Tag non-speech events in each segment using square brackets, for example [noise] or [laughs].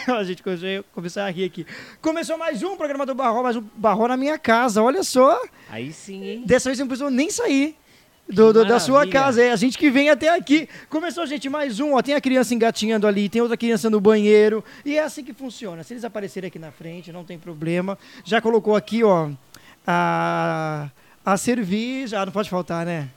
[laughs] a gente começou a rir aqui. Começou mais um programa do Barro, mais um Barro na minha casa, olha só. Aí sim, hein? Dessa vez não precisou nem sair. Do, do, da sua casa, é a gente que vem até aqui. Começou, gente, mais um, ó. Tem a criança engatinhando ali, tem outra criança no banheiro. E é assim que funciona. Se eles aparecerem aqui na frente, não tem problema. Já colocou aqui, ó, a, a cerveja. Ah, não pode faltar, né?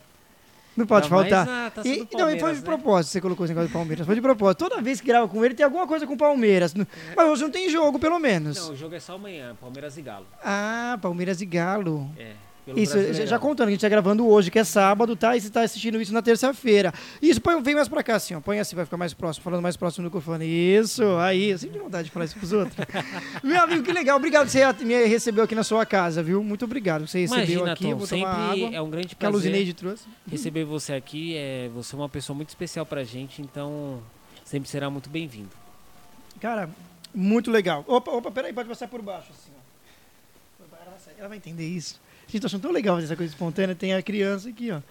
Não pode não, faltar. Mas, ah, tá e, não, e foi de né? propósito, você colocou esse negócio do Palmeiras. Foi de propósito. Toda vez que grava com ele, tem alguma coisa com o Palmeiras. É. Mas hoje não tem jogo, pelo menos. Não, o jogo é só amanhã, Palmeiras e Galo. Ah, Palmeiras e Galo. É isso, já, já, contando, a gente tá gravando hoje, que é sábado, tá? E você tá assistindo isso na terça-feira. Isso, põe, vem mais pra cá, assim, ó. Põe assim, vai ficar mais próximo, falando mais próximo do microfone. Isso, aí. Eu sempre tenho vontade de falar isso pros outros. [laughs] Meu amigo, que legal. Obrigado por você me recebeu aqui na sua casa, viu? Muito obrigado. Você recebeu Imagina, aqui, Tom, sempre água, é um grande prazer. Que a Luzineide trouxe. Receber você aqui, é, você é uma pessoa muito especial pra gente, então sempre será muito bem-vindo. Cara, muito legal. Opa, opa, peraí, pode passar por baixo, assim, ó. Ela vai entender isso. Gente, tô achando tão legal essa coisa espontânea. Tem a criança aqui, ó.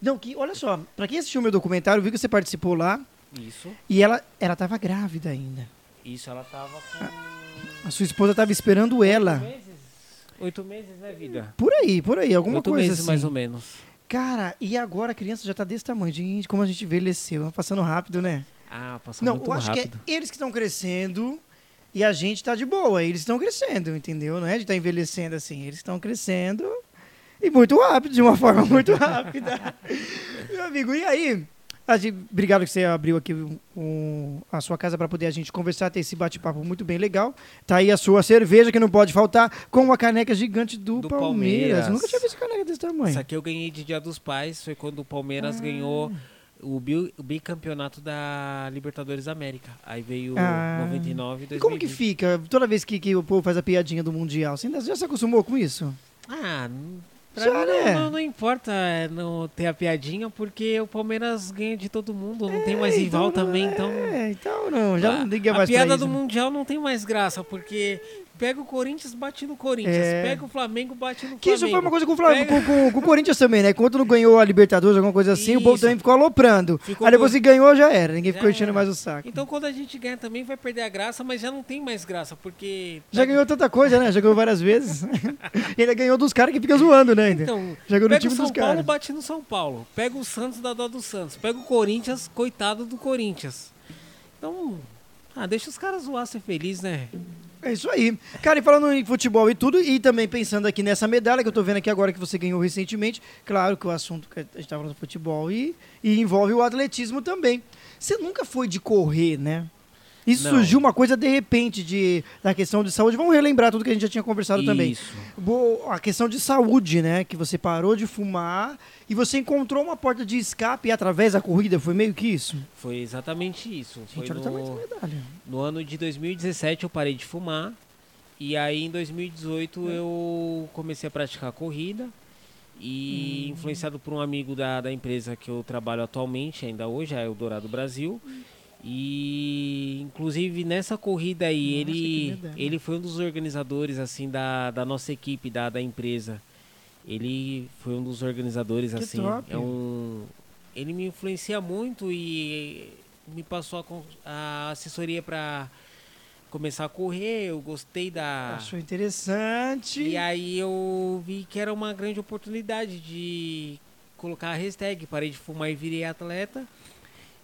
Não, que, olha só, pra quem assistiu o meu documentário, viu que você participou lá. Isso. E ela, ela tava grávida ainda. Isso, ela tava com. A, a sua esposa tava esperando ela. Oito meses? Oito meses, né, vida? Por aí, por aí, alguma Oito coisa meses, assim. mais ou menos. Cara, e agora a criança já tá desse tamanho. Gente, como a gente envelheceu. Passando rápido, né? Ah, passando Não, muito rápido. Não, eu acho que é eles que estão crescendo e a gente tá de boa. Eles estão crescendo, entendeu? Não é de estar tá envelhecendo assim. Eles estão crescendo e muito rápido, de uma [laughs] forma muito rápida. [laughs] Meu amigo, e aí? Gente, obrigado que você abriu aqui um, a sua casa para poder a gente conversar, ter esse bate-papo muito bem legal. Tá aí a sua cerveja, que não pode faltar, com uma caneca gigante do, do Palmeiras. Palmeiras. Nunca tinha visto caneca desse tamanho. Isso aqui eu ganhei de Dia dos Pais, foi quando o Palmeiras ah. ganhou o, bi, o bicampeonato da Libertadores América. Aí veio ah. 99 e 2020. E como que fica toda vez que, que o povo faz a piadinha do Mundial? Você já se acostumou com isso? Ah, Pra Já, mim né? não, não, importa é, não ter a piadinha, porque o Palmeiras ganha de todo mundo, não é, tem mais rival então, também, então... É, então não, já a, não liga mais A piada do Mundial não tem mais graça, porque Pega o Corinthians, bate no Corinthians. É. Pega o Flamengo, bate no Flamengo. Que isso foi uma coisa com o, Flamengo, Pega... com, com, com, o Corinthians também, né? Quando não ganhou a Libertadores, alguma coisa assim, isso. o povo também ficou aloprando. Ficou Aí depois que ganhou, já era. Ninguém já ficou enchendo mais o saco. Então quando a gente ganha também vai perder a graça, mas já não tem mais graça, porque... Já ganhou tanta coisa, né? Já ganhou várias vezes. [laughs] e ainda ganhou dos caras que ficam zoando, né? Então, já ganhou no time o São Paulo, caras. bate no São Paulo. Pega o Santos, da dó do Santos. Pega o Corinthians, coitado do Corinthians. Então, ah, deixa os caras zoar, ser feliz, né? É isso aí. Cara, e falando em futebol e tudo, e também pensando aqui nessa medalha que eu tô vendo aqui agora que você ganhou recentemente, claro que o assunto que a gente tá falando do futebol e, e envolve o atletismo também. Você nunca foi de correr, né? Isso Não. surgiu uma coisa de repente de, da questão de saúde. Vamos relembrar tudo que a gente já tinha conversado Isso. também. A questão de saúde, né? Que você parou de fumar e você encontrou uma porta de escape através da corrida. Foi meio que isso? Foi exatamente isso. Gente, Foi no, no ano de 2017 eu parei de fumar. E aí em 2018 é. eu comecei a praticar corrida. E hum. influenciado por um amigo da, da empresa que eu trabalho atualmente, ainda hoje, é o Dourado Brasil. Hum e inclusive nessa corrida aí, nossa, ele, ele foi um dos organizadores assim da, da nossa equipe, da, da empresa. Ele foi um dos organizadores que assim. Top. É um ele me influencia muito e me passou a, a assessoria para começar a correr, eu gostei da. Achou interessante. E aí eu vi que era uma grande oportunidade de colocar a hashtag parei de fumar e virei atleta.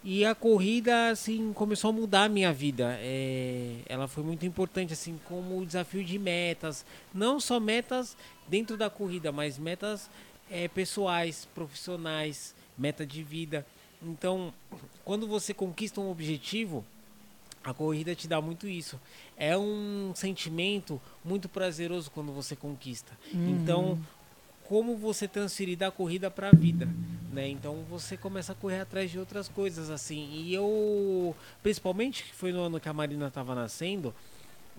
E a corrida, assim, começou a mudar a minha vida. É, ela foi muito importante, assim, como desafio de metas. Não só metas dentro da corrida, mas metas é, pessoais, profissionais, meta de vida. Então, quando você conquista um objetivo, a corrida te dá muito isso. É um sentimento muito prazeroso quando você conquista. Uhum. Então, como você transferir da corrida para a vida, né? Então você começa a correr atrás de outras coisas assim. E eu, principalmente que foi no ano que a Marina estava nascendo,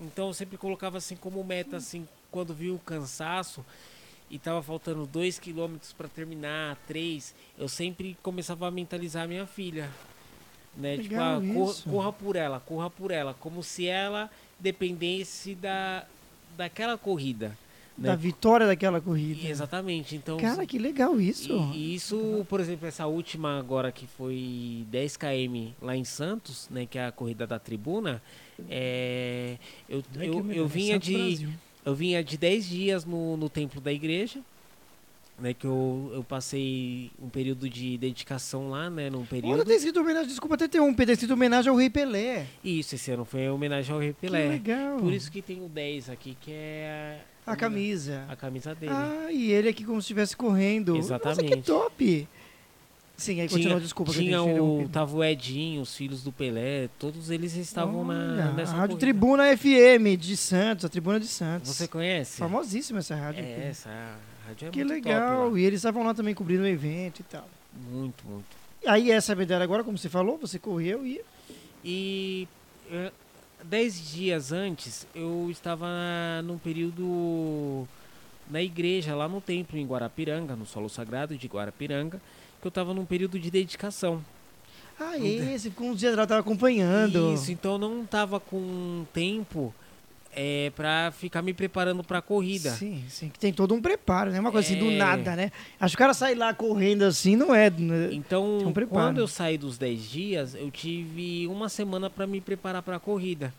então eu sempre colocava assim como meta assim, quando vi o cansaço e tava faltando dois quilômetros para terminar, três, eu sempre começava a mentalizar a minha filha, né? tipo, ah, corra, corra por ela, corra por ela, como se ela dependesse da daquela corrida né? Da vitória daquela corrida. Exatamente. Então, Cara, que legal isso. E, e isso, por exemplo, essa última agora que foi 10 km lá em Santos, né, que é a corrida da tribuna, é, eu, eu, eu lembro, vinha de eu vinha de 10 dias no, no templo da igreja, né, que eu, eu passei um período de dedicação lá, né, num Olha, período. tem escrito homenagem, desculpa até ter um, tem escrito homenagem ao Rei Pelé. Isso, esse ano foi em homenagem ao Rei Que Pelé. legal. Por isso que tem o 10 aqui, que é A camisa. a camisa dele. Ah, e ele aqui como se estivesse correndo. Nossa, Exatamente. que top. Sim, aí continua, desculpa. tinha o, tava o Edinho, os filhos do Pelé, todos eles estavam Olha, na, nessa Rádio corrida. Tribuna FM de Santos, a Tribuna de Santos. Você conhece? Famosíssima essa rádio. É, aqui. essa rádio é que muito legal. top. E eles estavam lá também cobrindo o evento e tal. Muito, muito. Aí essa medalha agora, como você falou, você correu e. E eh, dez dias antes, eu estava num período na igreja, lá no templo em Guarapiranga, no solo sagrado de Guarapiranga, que eu estava num período de dedicação. Ah, esse, ficou uns dias eu tava acompanhando. Isso, então eu não estava com tempo é, para ficar me preparando para a corrida. Sim, sim, que tem todo um preparo, né? Uma coisa assim do É. nada, né? Acho que o cara sair lá correndo assim não é. né? Então, um quando eu saí dos 10 dias, eu tive uma semana para me preparar para a corrida.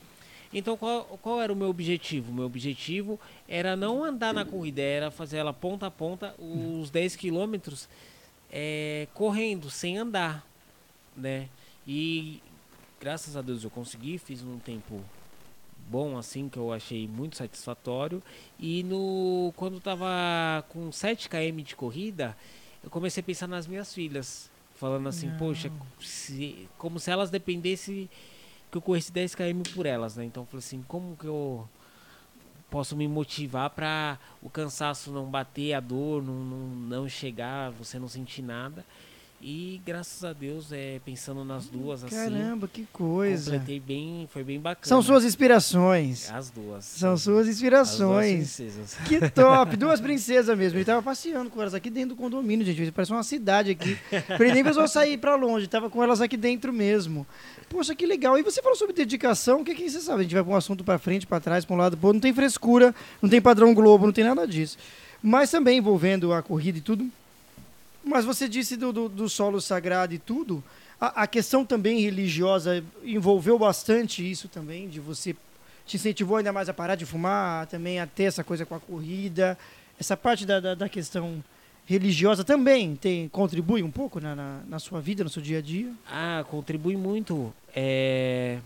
Então, qual, qual era o meu objetivo? O meu objetivo era não andar na corrida, era fazer ela ponta a ponta, os 10 quilômetros, é, correndo, sem andar, né? E graças a Deus eu consegui, fiz um tempo bom assim que eu achei muito satisfatório e no quando eu tava com 7 km de corrida, eu comecei a pensar nas minhas filhas, falando assim, Não. poxa, se- como se elas dependessem que eu corresse 10 km por elas, né? Então eu falei assim, como que eu posso me motivar para o cansaço não bater, a dor não, não, não chegar, você não sentir nada. E graças a Deus, é, pensando nas duas assim, Caramba, que coisa. completei bem, foi bem bacana. São suas inspirações. As duas. São suas As duas inspirações. princesas. Que top! [laughs] Duas princesas mesmo. Ele tava passeando com elas aqui dentro do condomínio, gente. Parece uma cidade aqui. Ele nem precisou sair pra longe, tava com elas aqui dentro mesmo. Poxa, que legal. E você falou sobre dedicação, o que, que você sabe? A gente vai pra um assunto pra frente, pra trás, pra um lado, outro. Não tem frescura, não tem padrão Globo, não tem nada disso. Mas também envolvendo a corrida e tudo. Mas você disse do, do, do solo sagrado e tudo. A, a questão também religiosa envolveu bastante isso também, de você te incentivou ainda mais a parar de fumar, também a ter essa coisa com a corrida. Essa parte da, da, da questão religiosa também tem, contribui um pouco na, na, na sua vida, no seu dia a dia? Ah, contribui muito. É...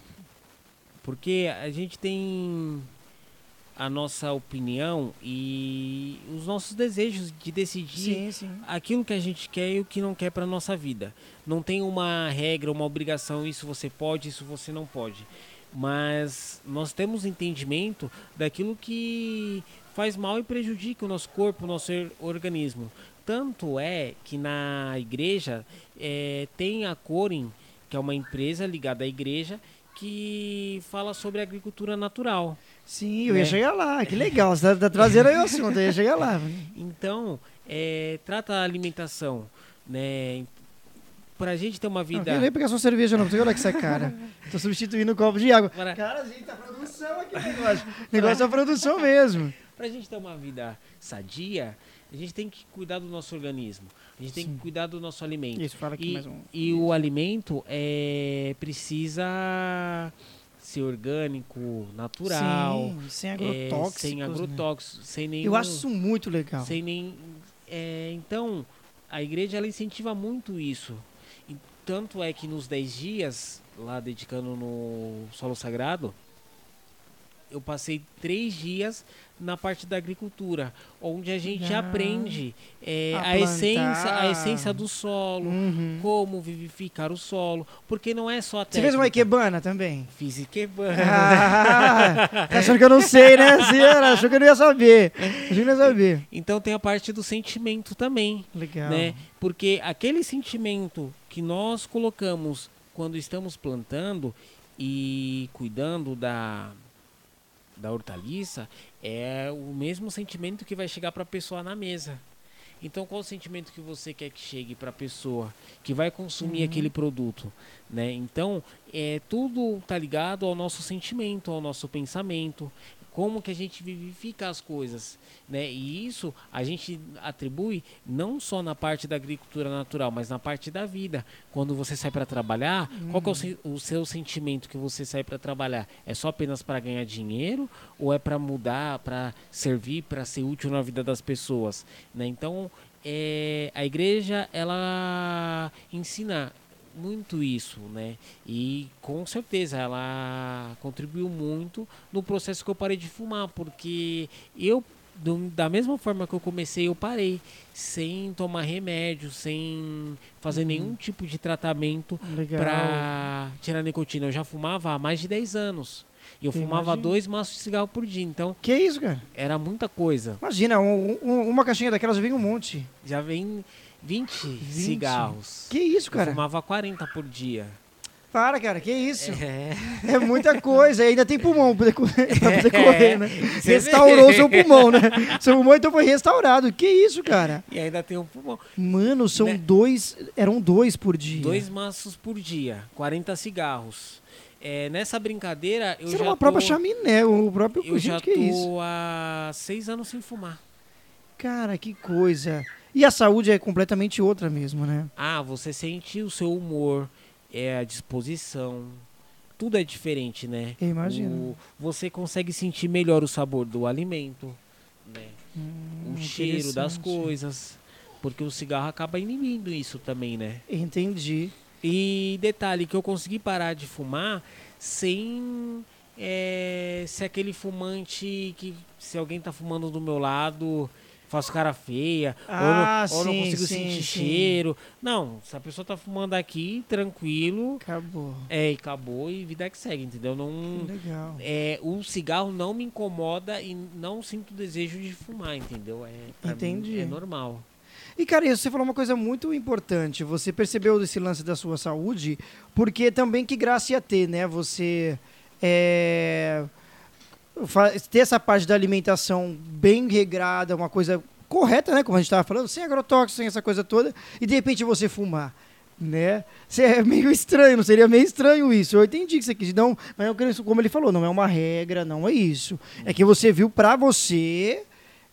Porque a gente tem a nossa opinião e os nossos desejos de decidir sim. aquilo que a gente quer e o que não quer para nossa vida. Não tem uma regra, uma obrigação, isso você pode, isso você não pode. Mas nós temos entendimento daquilo que faz mal e prejudica o nosso corpo, o nosso organismo. Tanto é que na igreja eh, tem a Corin, que é uma empresa ligada à igreja, que fala sobre agricultura natural. Sim, eu Né? ia chegar lá. Que legal, você tá, tá trazendo aí o assunto, eu ia chegar lá. [laughs] Então, é, trata a alimentação, né? Pra gente ter uma Não, vida. quero nem pegar sua cerveja, não. Olha que essa cara. [laughs] Tô substituindo o copo de água. Para- Cara, gente, tá produção aqui o negócio. Negócio é produção mesmo. Pra gente ter uma vida sadia, a gente tem que cuidar do nosso organismo. A gente tem Sim. que cuidar do nosso alimento. Isso, fala aqui E, mais um. e o alimento é, precisa ser orgânico, natural, Sim, sem é, agrotóxicos. sem né? agrotóxicos, sem nenhum. Eu acho isso muito legal. sem nem é, então a igreja ela incentiva muito isso E tanto é que nos 10 dias lá dedicando no solo sagrado eu passei três dias na parte da agricultura onde a gente Ah, aprende é, a a, essência a essência do solo Uhum. como vivificar o solo porque não é só a Você fez uma ikebana também? fiz ikebana Ah, tá achando que eu não sei, né? Você achou que eu não ia saber. Achou que eu não ia saber. então tem a parte do sentimento também Legal. né? Porque aquele sentimento que nós colocamos quando estamos plantando e cuidando da da hortaliça é o mesmo sentimento que vai chegar para a pessoa na mesa. Então, qual o sentimento que você quer que chegue para a pessoa que vai consumir Uhum. aquele produto, né? Então, é tudo tá ligado ao nosso sentimento, ao nosso pensamento. Como que a gente vivifica as coisas, né? E isso a gente atribui não só na parte da agricultura natural, mas na parte da vida. Quando você sai para trabalhar, hum. qual é o, o, seu sentimento que você sai para trabalhar? É só apenas para ganhar dinheiro ou é para mudar, para servir, para ser útil na vida das pessoas, né? Então, é, a igreja ela ensina muito isso, né? E com certeza ela contribuiu muito no processo que eu parei de fumar, porque eu da mesma forma que eu comecei, eu parei sem tomar remédio, sem fazer uhum. nenhum tipo de tratamento para tirar nicotina. Eu já fumava há mais de 10 anos. E eu fumava imagina. dois maços de cigarro por dia, então. Que isso, cara? Era muita coisa. Imagina, um, um, uma caixinha daquelas vem um monte. Já vem 20, 20, cigarros. Que isso, cara? Eu fumava 40 por dia. Para, cara, que isso? É, é muita coisa. E ainda tem pulmão pra poder, [laughs] pra poder é, correr, né? Restaurou seu pulmão, né? Seu pulmão então foi restaurado. Que isso, cara? E ainda tem um pulmão. Mano, são né? dois. Eram dois por dia. Dois maços por dia, 40 cigarros. É, nessa brincadeira, eu Você já. uma tô, própria chaminé, o próprio. Eu Gente, já tô é há seis anos sem fumar. Cara, que coisa. E a saúde é completamente outra mesmo, né? Ah, você sente o seu humor, é a disposição. Tudo é diferente, né? Eu imagino. O, você consegue sentir melhor o sabor do alimento, né? Hum, o cheiro das coisas. Porque o cigarro acaba inibindo isso também, né? Entendi. E detalhe que eu consegui parar de fumar sem é, ser aquele fumante que se alguém tá fumando do meu lado faço cara feia, ah, ou, não, sim, ou não consigo sim, sentir sim. cheiro. Não, se a pessoa tá fumando aqui, tranquilo. Acabou. É, e acabou e vida que segue, entendeu? Não, Legal. É, o cigarro não me incomoda e não sinto desejo de fumar, entendeu? É, Entendi. Mim, é normal. E, cara, você falou uma coisa muito importante. Você percebeu desse lance da sua saúde, porque também que graça ia ter, né? Você. É ter essa parte da alimentação bem regrada, uma coisa correta, né? Como a gente estava falando, sem agrotóxico, sem essa coisa toda, e de repente você fumar. Né? É meio estranho, seria meio estranho isso. Eu entendi que você quis, não, mas como ele falou, não é uma regra, não é isso. É que você viu para você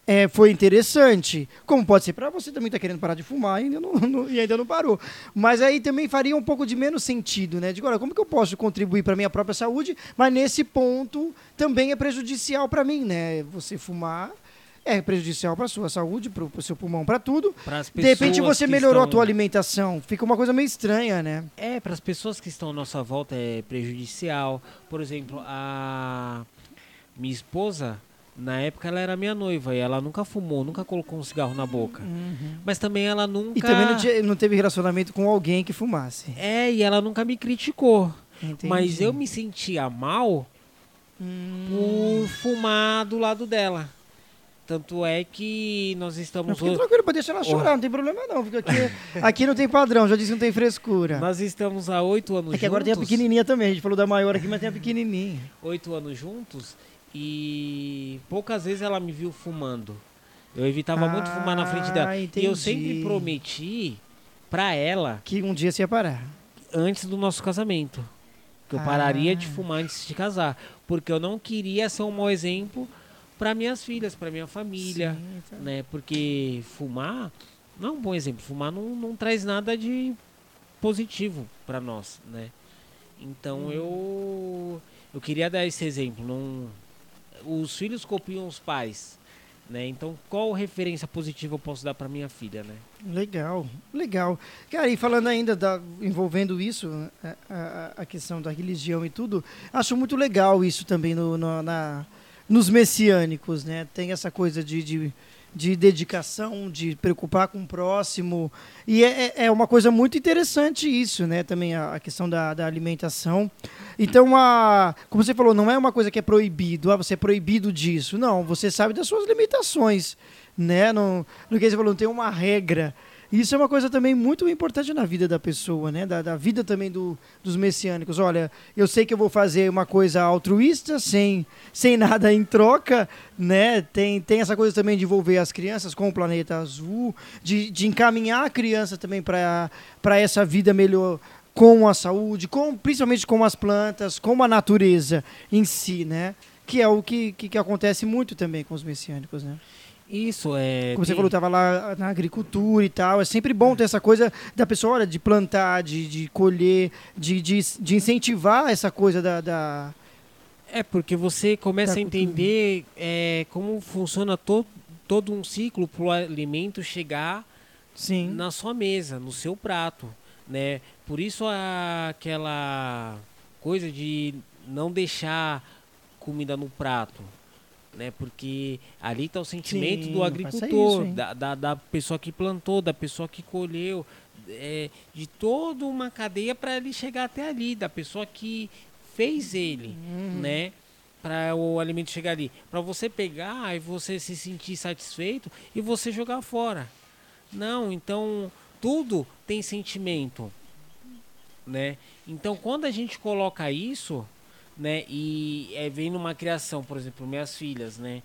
é, foi interessante. Como pode ser para você também tá querendo parar de fumar e ainda não, [laughs] não, e ainda não parou. Mas aí também faria um pouco de menos sentido, né? De agora, como que eu posso contribuir para minha própria saúde, mas nesse ponto também é prejudicial para mim, né? Você fumar é prejudicial para sua saúde, para o seu pulmão, para tudo. De repente você melhorou estão... a tua alimentação, fica uma coisa meio estranha, né? É, para as pessoas que estão à nossa volta é prejudicial. Por exemplo, a minha esposa, na época ela era minha noiva e ela nunca fumou, nunca colocou um cigarro na boca. Uhum. Mas também ela nunca. E também não, tinha, não, teve relacionamento com alguém que fumasse. É, e ela nunca me criticou. Entendi. Mas eu me sentia mal hum. por fumar do lado dela. Tanto é que nós estamos. Não, tranquilo, pode deixar ela chorar, oh. não tem problema não. Porque aqui, aqui não tem padrão, já disse que não tem frescura. Nós estamos há oito anos juntos. É que agora tem a pequenininha também, a gente falou da maior aqui, mas tem a pequenininha. Oito anos juntos e poucas vezes ela me viu fumando. Eu evitava ah, muito fumar na frente dela. Entendi. E eu sempre prometi pra ela. Que um dia você ia parar. Antes do nosso casamento. Que eu ah. pararia de fumar antes de casar. Porque eu não queria ser um mau exemplo para minhas filhas, para minha família. Sim, tá. né? Porque fumar não é um bom exemplo. Fumar não, não traz nada de positivo para nós, né? Então hum. eu eu queria dar esse exemplo. Não os filhos copiam os pais. Né? Então, qual referência positiva eu posso dar para minha filha, né? Legal, legal. Cara, e falando ainda da, envolvendo isso, a, a, questão da religião e tudo, acho muito legal isso também no, no na, nos messiânicos, né? Tem essa coisa de, de de dedicação, de preocupar com o próximo. E é, é, é uma coisa muito interessante isso, né? Também a, a questão da, da, alimentação. Então, a, como você falou, não é uma coisa que é proibido, ah, você é proibido disso. Não, você sabe das suas limitações, né? No, no que você falou, não tem uma regra. Isso é uma coisa também muito importante na vida da pessoa, né? Da, da vida também do, dos messiânicos. Olha, eu sei que eu vou fazer uma coisa altruísta, sem, sem nada em troca, né? Tem, tem essa coisa também de envolver as crianças com o planeta azul, de, de encaminhar a criança também para essa vida melhor com a saúde, com, principalmente com as plantas, com a natureza em si, né? que é o que, que, que acontece muito também com os messiânicos, né? Isso, é. Como você falou, estava lá na agricultura e tal. É sempre bom ter essa coisa da pessoa, olha, de plantar, de, de colher, de, de, de incentivar essa coisa da. da- É, porque você começa a entender é, como funciona to todo um ciclo para o alimento chegar Sim. na sua mesa, no seu prato, né? Por isso a- aquela coisa de não deixar comida no prato, né? Porque ali está o sentimento Sim, do agricultor, isso, da, da, da pessoa que plantou, da pessoa que colheu, é, de toda uma cadeia para ele chegar até ali, da pessoa que fez ele, Uhum. né? Para o alimento chegar ali, para você pegar e você se sentir satisfeito e você jogar fora. Não, então tudo tem sentimento, né? Então quando a gente coloca isso, né, e é, vem numa criação, por exemplo, minhas filhas, né?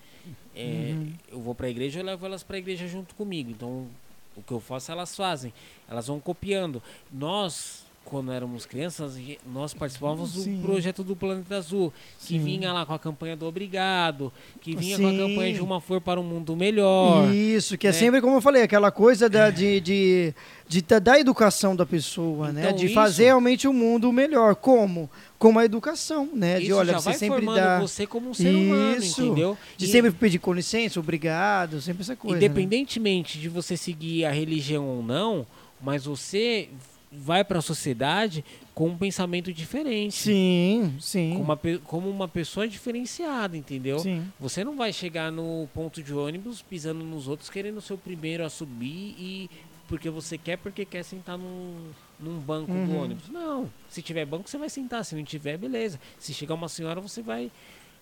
é, Uhum. Eu vou para a igreja, eu levo elas para a igreja junto comigo. Então o que eu faço elas fazem, elas vão copiando. Nós quando éramos crianças, nós participávamos Sim. do projeto do Planeta Azul, que Sim. vinha lá com a campanha do Obrigado, que vinha com a Sim. campanha de uma flor para um mundo melhor. Isso, que é né? sempre, como eu falei, aquela coisa da, de, de, de, da- educação da pessoa, né? Então, De isso- fazer realmente o mundo melhor. Como? Com a educação, né? De olha, você sempre dá. você como um ser humano, Isso. entendeu? De E- sempre pedir com licença, obrigado, sempre essa coisa. né? Independentemente de você seguir a religião ou não, mas você vai para a sociedade com um pensamento diferente. Sim, sim. Com uma como uma pessoa diferenciada, entendeu? Sim. Você não vai chegar no ponto de ônibus pisando nos outros, querendo ser o primeiro a subir e porque você quer, porque quer sentar num, num banco do Uhum. ônibus. Não. Se tiver banco, você vai sentar. Se não tiver, beleza. Se chegar uma senhora, você vai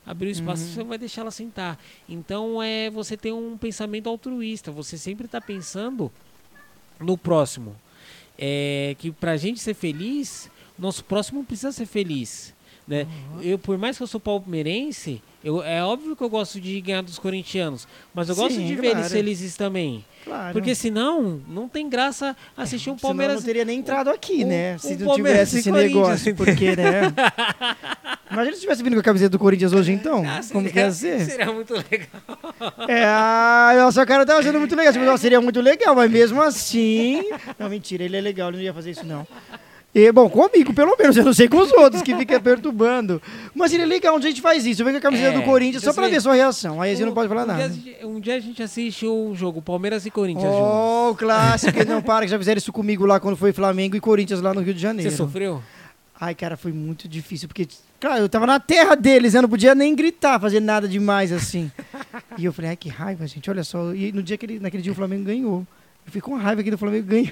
abrir o espaço Uhum. você vai deixar ela sentar. Então é você tem um pensamento altruísta. Você sempre está pensando no próximo. É que pra gente ser feliz, nosso próximo precisa ser feliz. Né? Uhum. Eu, por mais que eu sou palmeirense, eu, é óbvio que eu gosto de ganhar dos corintianos, mas eu gosto Sim, de ver eles claro. felizes também. Claro. Porque senão, não tem graça assistir um Senão Palmeiras. não teria nem entrado aqui, um- né? um Se não Palmeiras tivesse esse negócio. Porque, né? [laughs] Imagina se tivesse vindo com a camiseta do Corinthians hoje, então. Ah, Como seria- que ia ser? [laughs] Seria muito legal. É, ah, nossa, cara tava achando muito legal. Nossa, seria muito legal, mas mesmo assim. [laughs] Não, mentira, ele é legal, ele não ia fazer isso, não. E, bom, comigo, pelo menos, eu não sei com os outros que fica perturbando. Mas seria legal onde a gente faz isso. Eu venho com a camiseta É, do Corinthians só pra você- ver sua reação. Aí a gente não pode falar um Dia, nada. a gente- um dia a gente assiste um jogo, Palmeiras e Corinthians. Oh, o clássico, ele [laughs] não para, que já fizeram isso comigo lá quando foi Flamengo e Corinthians lá no Rio de Janeiro. Você sofreu? Ai, cara, foi muito difícil, porque, claro, eu tava na terra deles, eu não podia nem gritar, fazer nada demais assim. e eu falei, ai, que raiva, gente, olha só. E no dia que ele, naquele dia o Flamengo ganhou. Eu fiquei com raiva que o Flamengo ganhou.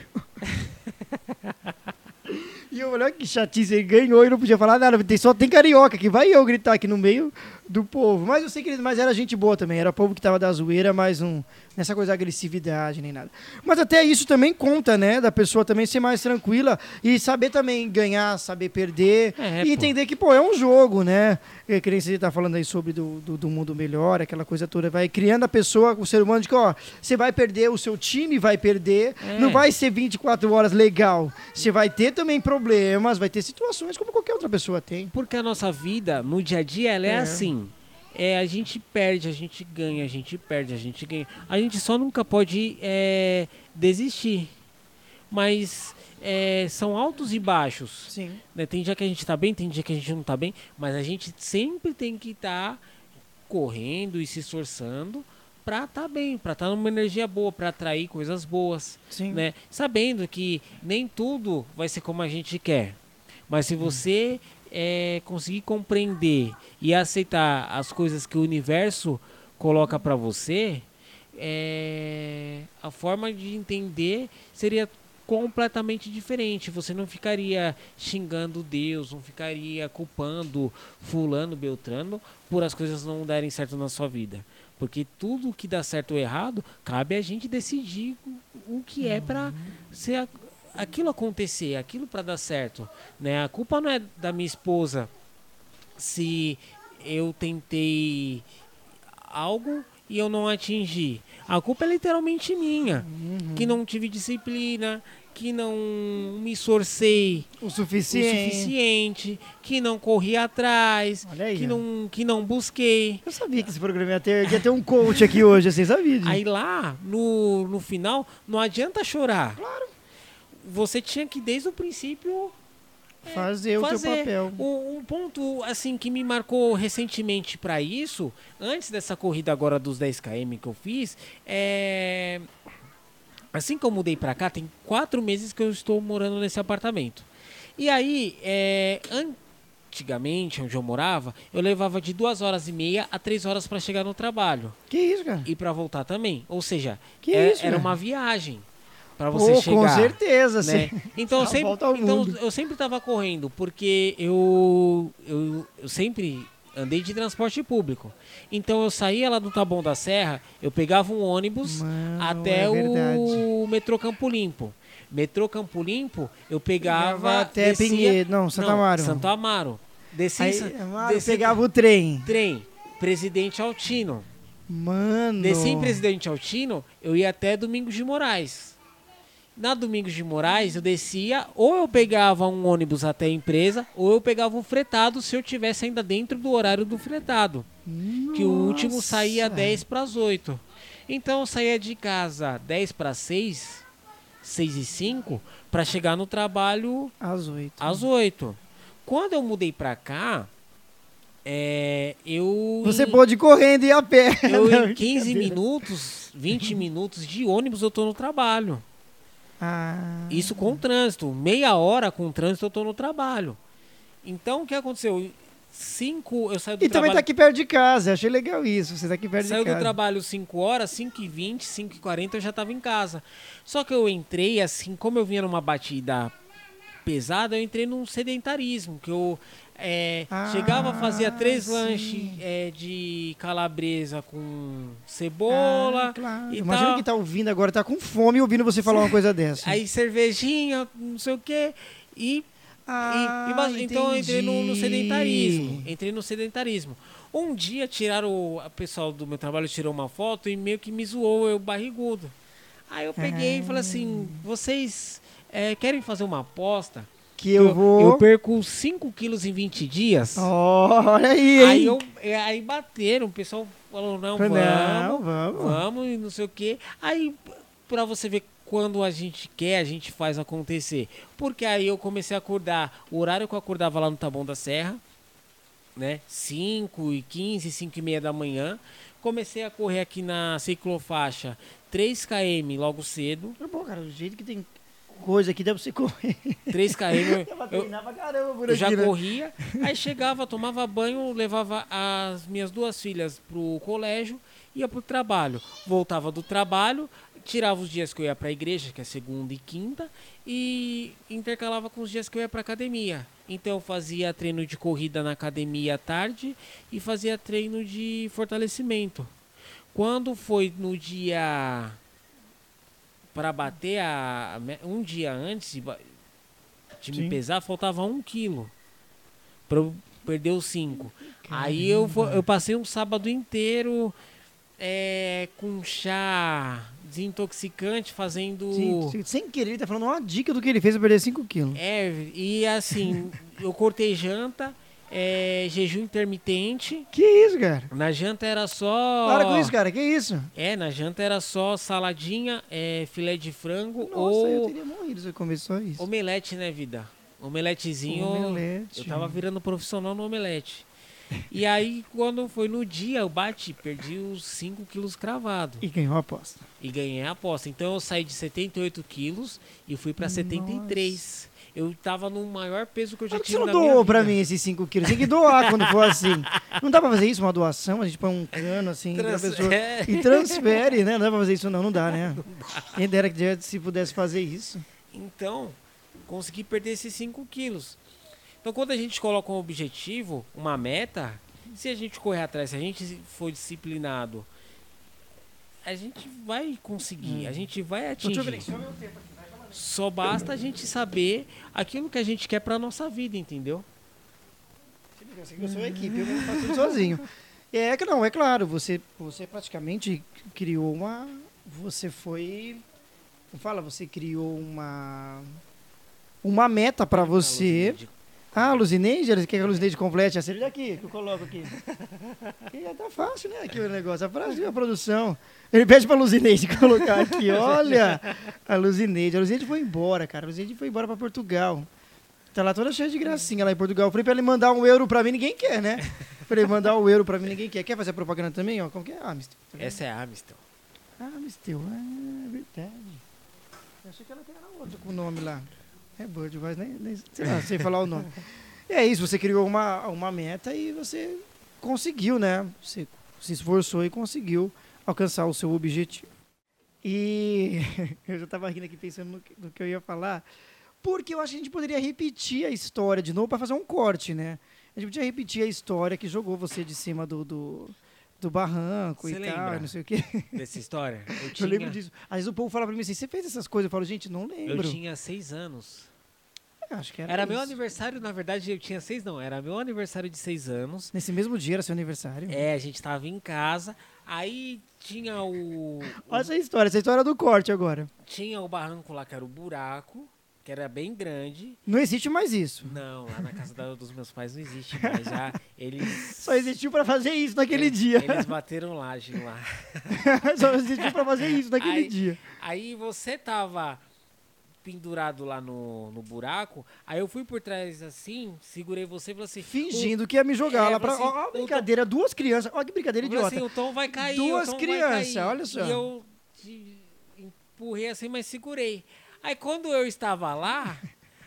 E eu olha que chatice, ele ganhou e não podia falar nada. Só tem carioca, que vai eu gritar aqui no meio do povo. Mas eu sei que ele, mas era gente boa também, era povo que tava da zoeira, mas um, nessa coisa de agressividade nem nada. Mas até isso também conta, né? Da pessoa também ser mais tranquila e saber também ganhar, saber perder É, e pô. entender que, pô, é um jogo, né? É, que nem você tá falando aí sobre do, do, do mundo melhor, aquela coisa toda. Vai criando a pessoa, o ser humano, de que, ó, você vai perder, o seu time vai perder, É. não vai ser 24 horas legal. Você vai ter também problemas, vai ter situações como qualquer outra pessoa tem. Porque a nossa vida, no dia a dia, ela é, É. assim. É, a gente perde, a gente ganha, a gente perde, a gente ganha. A gente só nunca pode é, desistir. Mas é, são altos e baixos. Sim. né? Tem dia que a gente tá bem, tem dia que a gente não tá bem. Mas a gente sempre tem que estar correndo e se esforçando pra tá bem, pra estar numa energia boa, pra atrair coisas boas Sim. né? Sabendo que nem tudo vai ser como a gente quer. Mas se você é, conseguir compreender e aceitar as coisas que o universo coloca para você, é, a forma de entender seria completamente diferente. Você não ficaria xingando Deus, não ficaria culpando fulano, beltrano por as coisas não darem certo na sua vida. Porque tudo que dá certo ou errado, cabe a gente decidir o que é para ser a- aquilo acontecer, aquilo para dar certo, né? A culpa não é da minha esposa se eu tentei algo e eu não atingi, a culpa é literalmente minha. Uhum. Que não tive disciplina, que não me esforcei O o suficiente. suficiente, que não corri atrás, aí, que ó. não, que não busquei. Eu sabia que esse programa ia ter, ia ter um coach aqui hoje, assim, sabia. [laughs] Aí lá, no, no final, não adianta chorar. Claro. Você tinha que, desde o princípio, fazer, o teu fazer. papel. Um, um ponto assim que me marcou recentemente para isso, antes dessa corrida agora dos 10 km que eu fiz, é assim que eu mudei para cá, tem quatro meses que eu estou morando nesse apartamento. E aí, é, antigamente, onde eu morava, eu levava de duas horas e meia a três horas para chegar no trabalho Que isso, cara? e para voltar também. Ou seja, é- isso, era cara? uma viagem para você Pô, chegar com certeza, né? sim. Então, eu A sempre, então eu sempre tava correndo, porque eu, eu, eu sempre andei de transporte público. Então eu saía lá do Taboão da Serra, eu pegava um ônibus Mano, até é o metrô Campo Limpo. Metrô Campo Limpo, eu pegava. Pegava até descia- Pinheiro, não, Santo Amaro. Santo Amaro. Descia, Aí, mano, descia- pegava o trem. trem, Presidente Altino. Mano. Desci em Presidente Altino, eu ia até Domingos de Moraes. Na Domingos de Moraes, eu descia, ou eu pegava um ônibus até a empresa, ou eu pegava um fretado se eu tivesse ainda dentro do horário do fretado. Que o último Nossa. saía 10 para as 8. Então eu saía de casa 10 para 6, 6 e 5, para chegar no trabalho Às oito. às 8. Quando eu mudei para cá, é, eu. Você em- pôde ir correndo e ir a pé. eu [laughs] Não, em 15 brincadeira. minutos, 20 minutos de ônibus eu tô no trabalho. Ah. Isso com trânsito. Meia hora com trânsito eu tô no trabalho. Então o que aconteceu? Cinco, eu saio do E também trabalho. tá aqui perto de casa. Achei legal isso. Você tá aqui perto Saiu de do casa. trabalho 5 horas, 5 e 20, 5 e 40 eu já tava em casa. Só que eu entrei assim, como eu vinha numa batida pesada, eu entrei num sedentarismo, que eu é, Ah, chegava, fazia três sim. lanches é, de calabresa com cebola, Ah, claro. e Imagina tal. quem tá ouvindo agora, tá com fome ouvindo você falar uma coisa dessa. [laughs] aí cervejinha, não sei o que, e Ah, E- e então eu entrei no, no sedentarismo. Entrei no sedentarismo. Um dia tiraram, o pessoal do meu trabalho tirou uma foto e meio que me zoou, eu barrigudo. Aí eu peguei e falei assim: vocês é, querem fazer uma aposta? Que eu, vou. Eu perco 5 quilos em 20 dias. Olha aí, hein? aí, eu, é, aí bateram, o pessoal falou: não, vamos, Não, vamos. vamos e não sei o quê. Aí, pra você ver quando a gente quer, a gente faz acontecer. Porque aí eu comecei a acordar, o horário que eu acordava lá no Taboão da Serra, né? 5 e 15, 5 e meia da manhã. Comecei a correr aqui na ciclofaixa 3 km logo cedo. Pô, cara, do jeito que tem coisa aqui, dá pra você correr. 3 km eu, eu já aqui, né? corria. [laughs] Aí chegava, tomava banho, levava as minhas duas filhas pro colégio, ia pro trabalho. Voltava do trabalho, tirava os dias que eu ia pra igreja, que é segunda e quinta, e intercalava com os dias que eu ia pra academia. Então eu fazia treino de corrida na academia à tarde e fazia treino de fortalecimento. Quando foi no dia para bater a, um dia antes de, me Sim. pesar, faltava um quilo para eu perder os cinco. Aí eu, eu passei um sábado inteiro é, com chá desintoxicante, fazendo. Sim, sem querer, ele tá falando uma dica do que ele fez pra perder 5 quilos. É, e assim, eu cortei janta, é, jejum intermitente. Que isso, cara? Na janta era só. Para com isso, cara. Que isso? É, na janta era só saladinha, é, filé de frango Nossa, eu ou teria morrido se eu comesse só isso. omelete, né, vida? Omeletezinho. Omelete. Eu tava virando profissional no omelete. E aí, quando foi no dia, eu bati, perdi os 5 quilos cravado. E ganhou a aposta. E ganhei a aposta. Então eu saí de 78 quilos e fui pra 73. Eu tava no maior peso que eu já que você tive não doou pra mim esses 5 quilos? Tem que doar quando for assim. Não dá pra fazer isso, uma doação? A gente põe um cano assim Trans- pessoa é. e transfere, né? Não dá pra fazer isso não, não dá, né? Quem dera que se pudesse fazer isso. Então, consegui perder esses 5 quilos. Então, quando a gente coloca um objetivo, uma meta, se a gente correr atrás, se a gente for disciplinado, a gente vai conseguir, a gente vai atingir. Só basta a gente saber aquilo que a gente quer pra nossa vida, entendeu? Eu sou a equipe, eu não faço tudo sozinho. [laughs] É que não, é claro, você, você praticamente criou uma. Você foi. Como fala? Você criou uma. Uma meta para você. Ah, Luzineide, quer que a Luzineide complete a série daqui, que eu coloco aqui. [laughs] Aqui já tá fácil, né? Aqui o negócio. A frase a produção. Ele pede pra Luzineide [laughs] colocar aqui. Olha, a Luzineide. A Luzineide foi embora, cara. A Luzineide foi embora pra Portugal. Tá lá toda cheia de gracinha lá em Portugal. Eu falei pra ele mandar um euro pra mim, ninguém quer, né? Falei, mandar um euro pra mim, ninguém quer. Quer fazer propaganda também? Ó, como que é? Amistel. Tá Essa é a Amistel. Amistel, ah, é verdade. Eu achei que ela era outra com o nome lá. É Budweiser, nem, nem sei lá, falar o nome. E é isso, você criou uma, uma meta e você conseguiu, né? Você se esforçou e conseguiu alcançar o seu objetivo. E [laughs] eu já estava rindo aqui pensando no que, no que eu ia falar, porque eu acho que a gente poderia repetir a história de novo para fazer um corte, né? A gente podia repetir a história que jogou você de cima do, do, do barranco Você e tal, lembra? não sei o quê. [laughs] Dessa história? Eu, Eu tinha, lembro disso. Às vezes o povo fala pra mim assim, você fez essas coisas? Eu falo, gente, não Eu lembro. tinha seis anos. Eu Acho que era, Era meu aniversário, na verdade eu tinha seis, não. Era meu aniversário de seis anos. Nesse mesmo dia era seu aniversário. É, a gente tava em casa. Aí tinha o. [laughs] Olha essa história, essa história do corte agora. Tinha o barranco lá, que era o buraco, que era bem grande. Não existe mais isso. Não, lá na casa da- dos meus pais não existe mais. Já [laughs] eles. Só existiu pra fazer isso naquele dia. Eles [laughs] bateram laje lá. [laughs] Só existiu pra fazer isso naquele Aí- dia. Aí você tava pendurado lá no, no buraco. Aí eu fui por trás assim, segurei você e falei assim. Fingindo que ia me jogar É, lá pra. você- Ó, o brincadeira, duas crianças. Olha que brincadeira idiota. assim, o Tom vai cair. Duas o Tom crianças, olha só. E eu empurrei assim, mas segurei. Aí quando eu estava lá,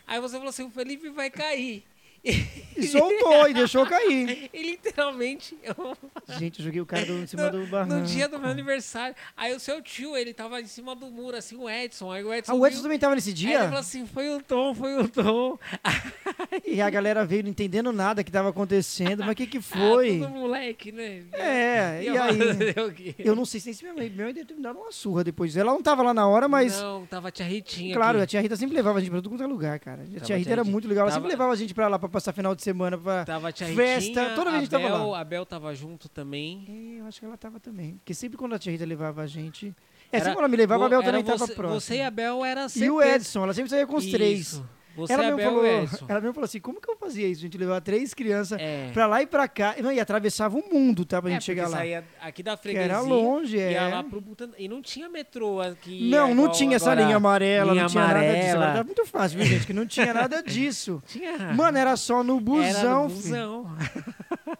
aí você falou assim, o Felipe vai cair. [laughs] E soltou e deixou cair. [laughs] E literalmente, eu, [laughs] Gente, eu joguei o cara do, em cima do barranco. no dia do meu aniversário, aí o seu tio, ele tava em cima do muro, assim, o Edson. Aí o Edson, Ah, o Edson viu, também tava nesse aí ele dia? falou assim, foi o Tom, foi o Tom. [laughs] E a galera veio não entendendo nada que tava acontecendo. Mas o que que Ah, foi? todo moleque, né? É, Ia e aí? Eu não sei se minha mãe, minha mãe deve ter me dado uma surra depois. Ela não tava lá na hora, mas. Não, tava a tia Ritinha Claro, aqui. a tia Rita sempre levava a gente pra todo é lugar, cara. A tia Tava Rita era muito legal. Ela Tava- sempre levava a gente pra lá pra passar final de semana. Pra... Tava a tia Festa, Ritinha, toda vez a gente tava lá. A Bel tava junto também. É, eu acho que ela tava também. Porque sempre quando a tia Rita levava a gente. É, Era- sempre quando ela me levava, a Bel também tava você, próximo. Você e a Bel era E o. Edson, ela sempre saía com os três. Você, Ela a mesmo, falou, e ela mesmo falou assim: como que eu fazia isso? A gente levava três crianças É. pra lá e pra cá. Não, e atravessava o mundo, tá? Pra É, gente chegar lá. saía aqui da Que freguesia. era longe, é. Ia lá pro. E não tinha metrô aqui. Não, não tinha essa linha amarela, linha não tinha nada disso. amarela. Tá muito fácil, viu, gente? Que não tinha nada [laughs] disso. Tinha. Mano, era só no busão, era no busão.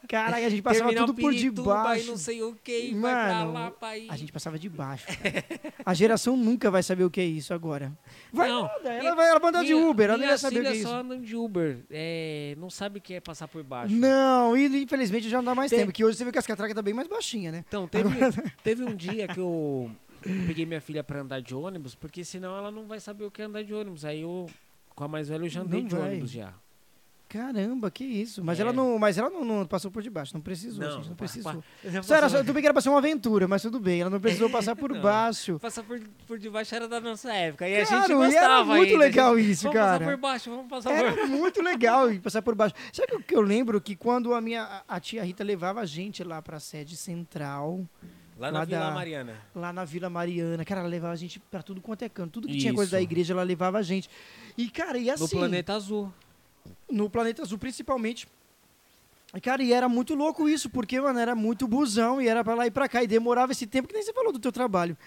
Caralho, a gente passava Terminal tudo por debaixo. Não sei o que, e vai pra Mano, lá pra ir. A gente passava debaixo. cara. [laughs] A geração nunca vai saber o que é isso agora. Vai Não, nada, ela vai ela vai andar de Uber, ela não vai saber o que é isso. só andam de Uber. É, não sabe o que é passar por baixo. Não, e infelizmente já não dá mais Tem- tempo, que hoje você vê que as catracas tá bem mais baixinha, né? Então, teve, [laughs] teve um dia que eu peguei minha filha pra andar de ônibus, porque senão ela não vai saber o que é andar de ônibus. Aí eu, com a mais velha, eu já andei Não de vai. ônibus já. Caramba, que isso. Mas É. ela não, mas ela não, não passou por debaixo, não precisou, Não, gente, não precisou. Só era, só, bem que era pra ser uma aventura, mas tudo bem, ela não precisou passar por [laughs] baixo. Passar por, por debaixo era da nossa época. E a gente Claro, gostava era muito ainda, legal gente, isso, vamos cara. passar por baixo, vamos passar por Era muito [laughs] legal passar por baixo. Sabe o que eu lembro? Que quando a minha a- tia Rita levava a gente lá pra sede central, Lá na lá Vila da- Mariana. lá na Vila Mariana, cara, ela levava a gente pra tudo quanto é canto. Tudo que tinha coisa Isso. da igreja, ela levava a gente. E, cara, e assim. No Planeta Azul. No Planeta Azul, principalmente. Cara, e era muito louco isso, porque, mano, era muito busão e era pra lá e pra cá. E demorava esse tempo, que nem você falou do teu trabalho.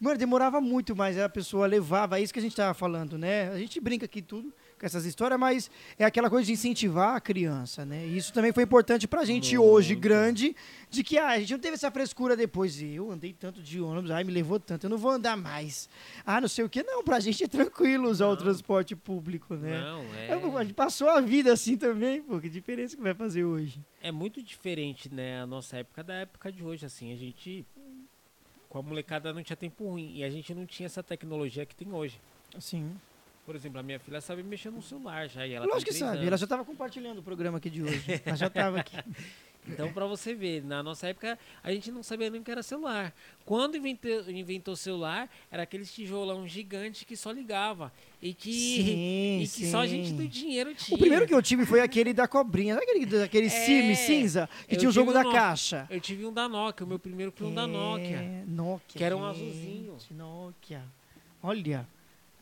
Mano, demorava muito, mas a pessoa levava, é isso que a gente tava falando, né? A gente brinca aqui tudo com essas histórias, mas é aquela coisa de incentivar a criança, né? E isso também foi importante pra gente hoje, Muito. grande, de que ah, a gente não teve essa frescura depois. Eu andei tanto de ônibus, ai, me levou tanto, eu não vou andar mais. Ah, não sei o que, não, pra gente é tranquilo usar o Não. transporte público, né? Não, É, A é, gente passou a vida assim também, pô. Que diferença que vai fazer hoje? é muito diferente, né? A nossa época da época de hoje, assim. A gente, com a molecada, não tinha tempo ruim. E a gente não tinha essa tecnologia que tem hoje. Assim. Por exemplo, a minha filha sabe mexer no celular já. E ela Lógico tem que sabe. anos. Ela já estava compartilhando o programa aqui de hoje. Ela já estava aqui. [laughs] Então, pra você ver, na nossa época, a gente não sabia nem o que era celular. Quando inventou, inventou celular, era aqueles tijolão gigante que só ligava. E que, Sim, e que só a gente sim. do dinheiro tinha. O primeiro que eu tive foi aquele da cobrinha, aquele, aquele É, Sim cinza, que tinha o jogo tive da um no- caixa. Eu tive um da Nokia, o meu primeiro foi um da Nokia. É, Nokia. Que era um azulzinho. Nokia. Olha.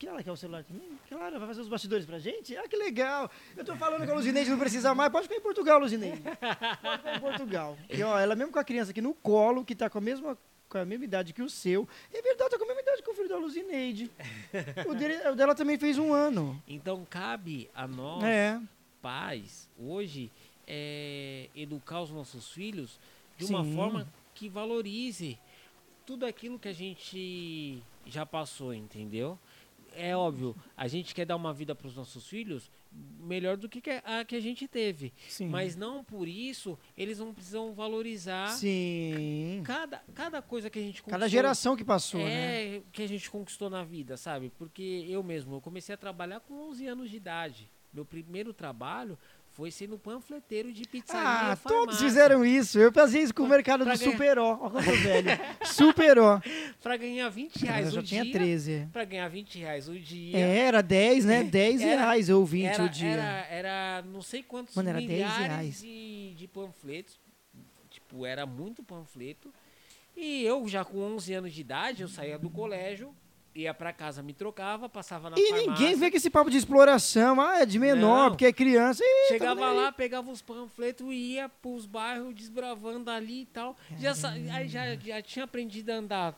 Que ela quer o celular também? Claro, vai fazer os bastidores pra gente? Ah, que legal. Eu tô falando que a Luzineide não precisa mais. Pode ficar em Portugal, Luzineide. Pode ficar em Portugal. [laughs] E ó, ela mesmo com a criança aqui no colo, que tá com a mesma, com a mesma idade que o seu. É verdade, tá com a mesma idade que o filho da Luzineide. [laughs] O, dele, o dela também fez um ano. Então cabe a nós, É. pais, hoje, é, educar os nossos filhos de uma Sim. forma que valorize tudo aquilo que a gente já passou, entendeu? É óbvio, a gente quer dar uma vida para os nossos filhos melhor do que a que a gente teve. Sim. Mas não por isso eles não precisam valorizar Sim. cada, cada coisa que a gente Cada conquistou. geração que passou, né? é que a gente conquistou na vida, sabe? Porque eu mesmo, eu comecei a trabalhar com 11 anos de idade. Meu primeiro trabalho foi sendo panfleteiro de pizzaria Ah, e todos farmácia. fizeram isso. Eu fazia isso com o mercado pra do ganhar- Super-Ó. Olha como velho. Super-Ó. [laughs] Pra ganhar 20 Mas reais eu já o tinha dia. 13. Pra ganhar 20 reais o dia. É, era 10, né? [laughs] 10 Era- reais ou 20 era, o dia. Era, era não sei quantos Mano, era 10 milhares reais. de, de panfletos. Tipo, era muito panfleto. E eu, já com 11 anos de idade, eu saía do colégio, ia pra casa, me trocava, passava na E farmácia. ninguém vê com esse papo de exploração. Ah, é de menor, Não. porque é criança. Ih, Chegava lá, pegava os panfletos e ia pros bairros desbravando ali e tal. Já, aí já, já tinha aprendido a andar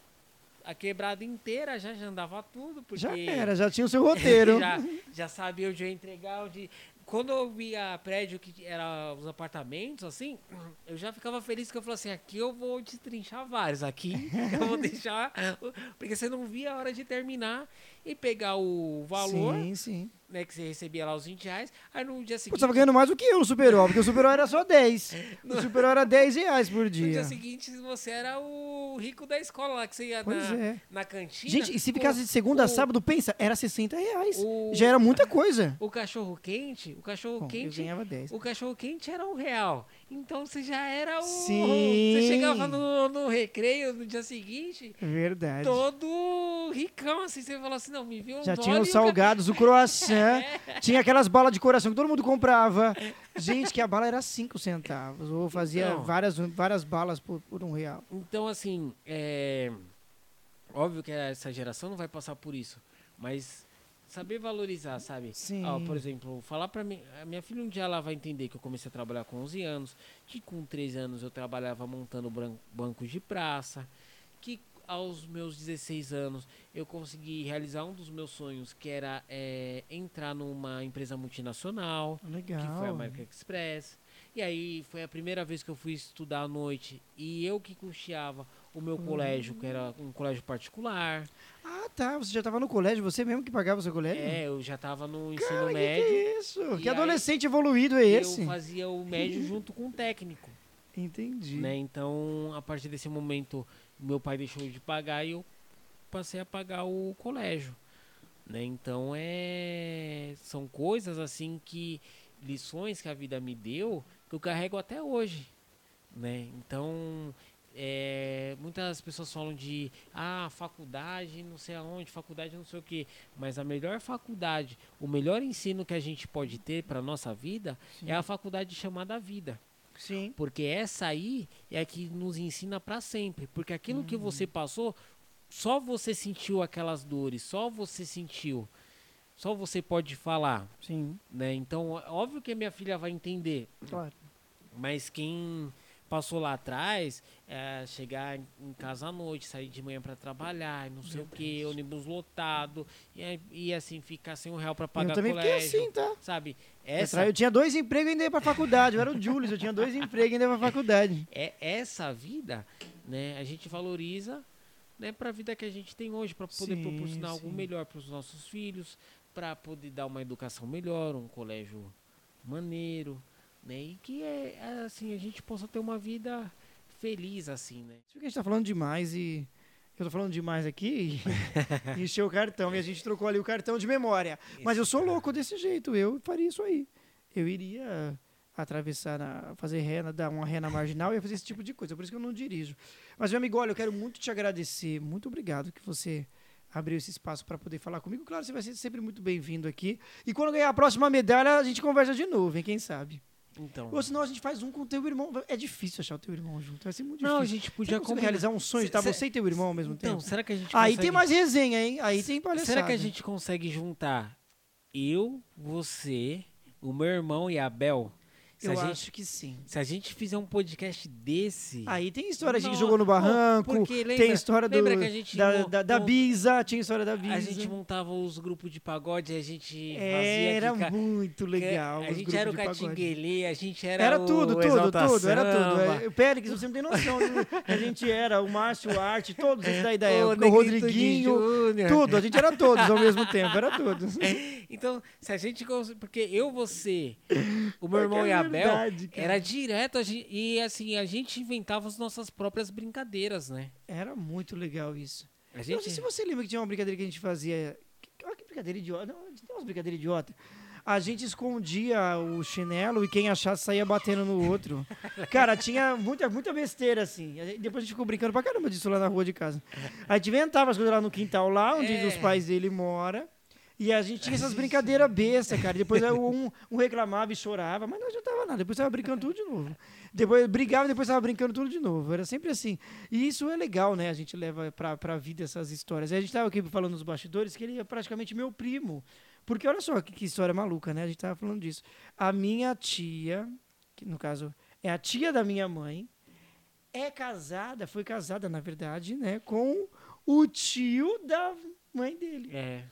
a quebrada inteira, já, já andava tudo, porque Já era, já tinha o seu roteiro. [laughs] já, já sabia onde eu ia entregar, onde. Quando eu via prédio que era os apartamentos, assim, eu já ficava feliz que eu falava assim, aqui eu vou destrinchar vários, aqui [laughs] eu vou deixar. Porque você não via a hora de terminar e pegar o valor, Sim, sim. né? Que você recebia lá os 20 reais. Aí no dia Pô, seguinte. você tava ganhando mais do que eu no Super-Ó, porque o Super-Ó era só 10. [laughs] O Super-Ó era 10 reais por No dia dia. seguinte você era o rico da escola lá, que você ia Pois na, é. na cantina. Gente, e se ficasse de segunda a o- sábado, pensa, era 60 reais. o- Já era muita coisa. O cachorro quente, o cachorro Bom, eu quente. ganhava 10. O cachorro quente era um real. Então você já era o. Sim. Você chegava no, no recreio no dia seguinte, Verdade. todo ricão, assim. Você falou assim: não, me viu um Já tinha os salgados, o croissant, [laughs] tinha aquelas balas de coração que todo mundo comprava. Gente, que a bala era 5 centavos. Ou fazia Então. várias, várias balas por, por um real. Então, assim, é. Óbvio que essa geração não vai passar por isso. Mas saber valorizar, sabe? Sim. Ah, por exemplo, falar pra mim. A minha filha um dia ela vai entender que eu comecei a trabalhar com 11 anos. Que com 13 anos eu trabalhava montando bancos de praça. Que aos meus 16 anos eu consegui realizar um dos meus sonhos, que era é, entrar numa empresa multinacional Legal. que foi a American Express. E aí foi a primeira vez que eu fui estudar à noite e eu que custeava o meu Hum. colégio, que era um colégio particular. Ah, tá. Você já estava no colégio? Você mesmo que pagava o seu colégio? É, eu já tava no ensino Cara, que, que médio. é isso? Que adolescente evoluído é esse? Eu fazia o médio junto com o técnico, [laughs] Entendi. né? Então, a partir desse momento, meu pai deixou de pagar e eu passei a pagar o colégio, né? Então, é são coisas assim que lições que a vida me deu que eu carrego até hoje, né? Então, é, muitas pessoas falam de ah, faculdade, não sei aonde, faculdade não sei o que, mas a melhor faculdade, o melhor ensino que a gente pode ter para nossa vida Sim. é a faculdade chamada vida. Sim. Porque essa aí é a que nos ensina para sempre. Porque aquilo que você passou, só você sentiu aquelas dores, só você sentiu. Só você pode falar, Sim, né? Então, óbvio que a minha filha vai entender. claro. Mas quem passou lá atrás, é, chegar em casa à noite, sair de manhã para trabalhar, não sei o que, ônibus lotado, e, e assim, ficar sem um real para pagar eu também colégio. assim, tá? Sabe? Eu Essa, Eu tinha dois empregos e ainda ia pra faculdade. Eu era o Julius, eu tinha dois empregos e ainda ia pra faculdade. é essa vida, né, a gente valoriza, né, para a vida que a gente tem hoje, para poder Sim, proporcionar algo sim. melhor para os nossos filhos, para poder dar uma educação melhor, um colégio maneiro, né, e que é é, assim a gente possa ter uma vida feliz assim, né? Isso que a gente tá falando demais e. Eu tô falando demais aqui e, [laughs] e encheu o cartão. E a gente trocou ali o cartão de memória. Mas eu sou louco desse jeito. Eu faria isso aí. Eu iria atravessar, na, fazer ré, na- dar uma ré na marginal, ia fazer esse tipo de coisa. Por isso que eu não dirijo. Mas, meu amigo, olha, eu quero muito te agradecer. Muito obrigado que você abriu esse espaço para poder falar comigo. Claro, você vai ser sempre muito bem-vindo aqui. E quando ganhar a próxima medalha, a gente conversa de novo, hein? Quem sabe? Então. Ou senão a gente faz um com o teu irmão. É difícil achar o teu irmão junto. Vai ser muito Não, a difícil. gente podia realizar um sonho de estar Cê- você e teu irmão ao mesmo Então, tempo. será que a gente Aí consegue... tem mais resenha, hein? Aí tem palhaçada. Será que a gente consegue juntar eu, você, o meu irmão e a Bel? Se, Eu a gente, acho que sim. se a gente fizer um podcast desse... Aí tem história que Não, jogou no barranco, porque lembra- tem história do, lembra que a gente da, da, da Bisa, tinha história da Bisa. A gente montava os grupos de pagode, a gente Era fazia... ca- muito legal. A gente era o. Catinguelê, a gente era, Era o tudo, tudo, tudo, era tudo. É, Périx, você não tem noção. a gente era o Márcio Arte, todos esses daí da [laughs] O época, o de Rodriguinho, Júnior. tudo. A gente era todos ao mesmo tempo, era todos. [laughs] Então, se a gente porque eu, você, o meu É irmão é e a Bel, verdade, era direto e assim, a gente inventava as nossas próprias brincadeiras, né? Era muito legal isso. A Eu não gente sei se você lembra que tinha uma brincadeira que a gente fazia. Olha que brincadeira idiota. Não, tem umas brincadeiras idiota. A gente escondia o chinelo e quem achasse saía batendo no outro. [laughs] Cara, tinha muita, muita besteira assim. Gente- Depois a gente ficou brincando pra caramba disso lá na rua de casa. A gente inventava as coisas lá no quintal, lá onde É. os pais dele moram. E a gente tinha essas brincadeiras bestas, cara. Depois [laughs] um, um reclamava e chorava, mas não adiantava nada. Depois tava brincando tudo de novo. Depois brigava e depois tava brincando tudo de novo. Era sempre assim. E isso é legal, né? A gente leva pra, pra vida essas histórias. E a gente tava aqui falando nos bastidores que ele é praticamente meu primo. Porque olha só que, que história maluca, né? A gente tava falando disso. A minha tia, que no caso é a tia da minha mãe, é casada, foi casada, na verdade, né? Com o tio da mãe dele. é,